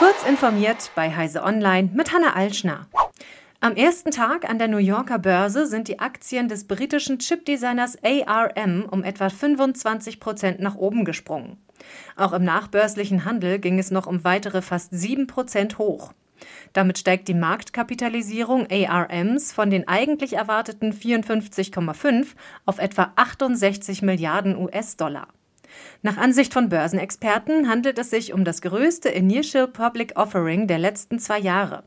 Kurz informiert bei Heise Online mit Hanna Alschner. Am ersten Tag an der New Yorker Börse sind die Aktien des britischen Chipdesigners ARM um etwa 25 Prozent nach oben gesprungen. Auch im nachbörslichen Handel ging es noch um weitere fast 7 Prozent hoch. Damit steigt die Marktkapitalisierung ARMs von den eigentlich erwarteten 54,5 auf etwa 68 Milliarden US-Dollar. Nach Ansicht von Börsenexperten handelt es sich um das größte Initial Public Offering der letzten zwei Jahre.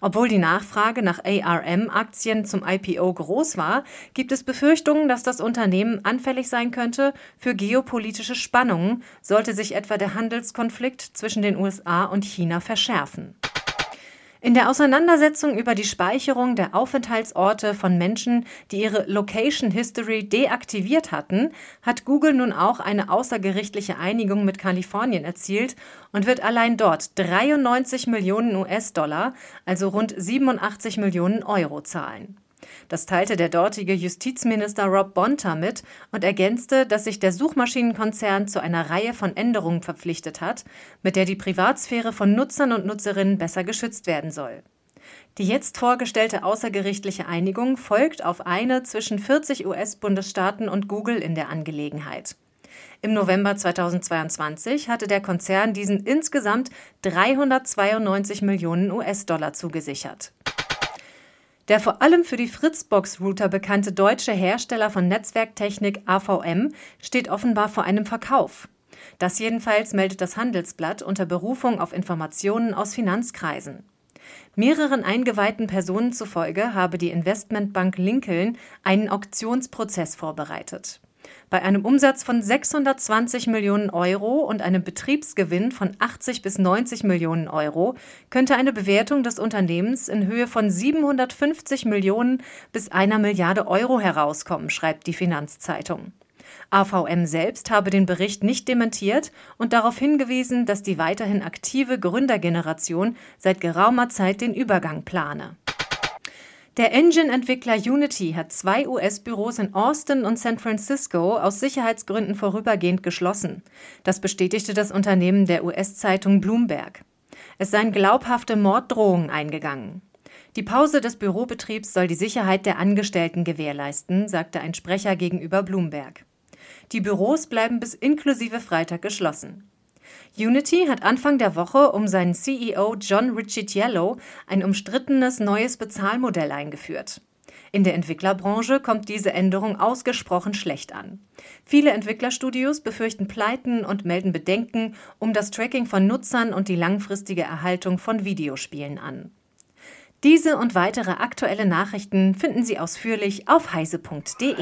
Obwohl die Nachfrage nach ARM-Aktien zum IPO groß war, gibt es Befürchtungen, dass das Unternehmen anfällig sein könnte für geopolitische Spannungen, sollte sich etwa der Handelskonflikt zwischen den USA und China verschärfen. In der Auseinandersetzung über die Speicherung der Aufenthaltsorte von Menschen, die ihre Location History deaktiviert hatten, hat Google nun auch eine außergerichtliche Einigung mit Kalifornien erzielt und wird allein dort 93 Millionen US-Dollar, also rund 87 Millionen Euro zahlen. Das teilte der dortige Justizminister Rob Bonta mit und ergänzte, dass sich der Suchmaschinenkonzern zu einer Reihe von Änderungen verpflichtet hat, mit der die Privatsphäre von Nutzern und Nutzerinnen besser geschützt werden soll. Die jetzt vorgestellte außergerichtliche Einigung folgt auf eine zwischen 40 US-Bundesstaaten und Google in der Angelegenheit. Im November 2022 hatte der Konzern diesen insgesamt 392 Millionen US-Dollar zugesichert. Der vor allem für die Fritzbox-Router bekannte deutsche Hersteller von Netzwerktechnik AVM steht offenbar vor einem Verkauf. Das jedenfalls meldet das Handelsblatt unter Berufung auf Informationen aus Finanzkreisen. Mehreren eingeweihten Personen zufolge habe die Investmentbank Lincoln einen Auktionsprozess vorbereitet. Bei einem Umsatz von 620 Millionen Euro und einem Betriebsgewinn von 80 bis 90 Millionen Euro könnte eine Bewertung des Unternehmens in Höhe von 750 Millionen bis einer Milliarde Euro herauskommen, schreibt die Finanzzeitung. AVM selbst habe den Bericht nicht dementiert und darauf hingewiesen, dass die weiterhin aktive Gründergeneration seit geraumer Zeit den Übergang plane. Der Engine-Entwickler Unity hat zwei US-Büros in Austin und San Francisco aus Sicherheitsgründen vorübergehend geschlossen. Das bestätigte das Unternehmen der US-Zeitung Bloomberg. Es seien glaubhafte Morddrohungen eingegangen. Die Pause des Bürobetriebs soll die Sicherheit der Angestellten gewährleisten, sagte ein Sprecher gegenüber Bloomberg. Die Büros bleiben bis inklusive Freitag geschlossen. Unity hat Anfang der Woche um seinen CEO John Ricciello ein umstrittenes neues Bezahlmodell eingeführt. In der Entwicklerbranche kommt diese Änderung ausgesprochen schlecht an. Viele Entwicklerstudios befürchten Pleiten und melden Bedenken um das Tracking von Nutzern und die langfristige Erhaltung von Videospielen an. Diese und weitere aktuelle Nachrichten finden Sie ausführlich auf heise.de.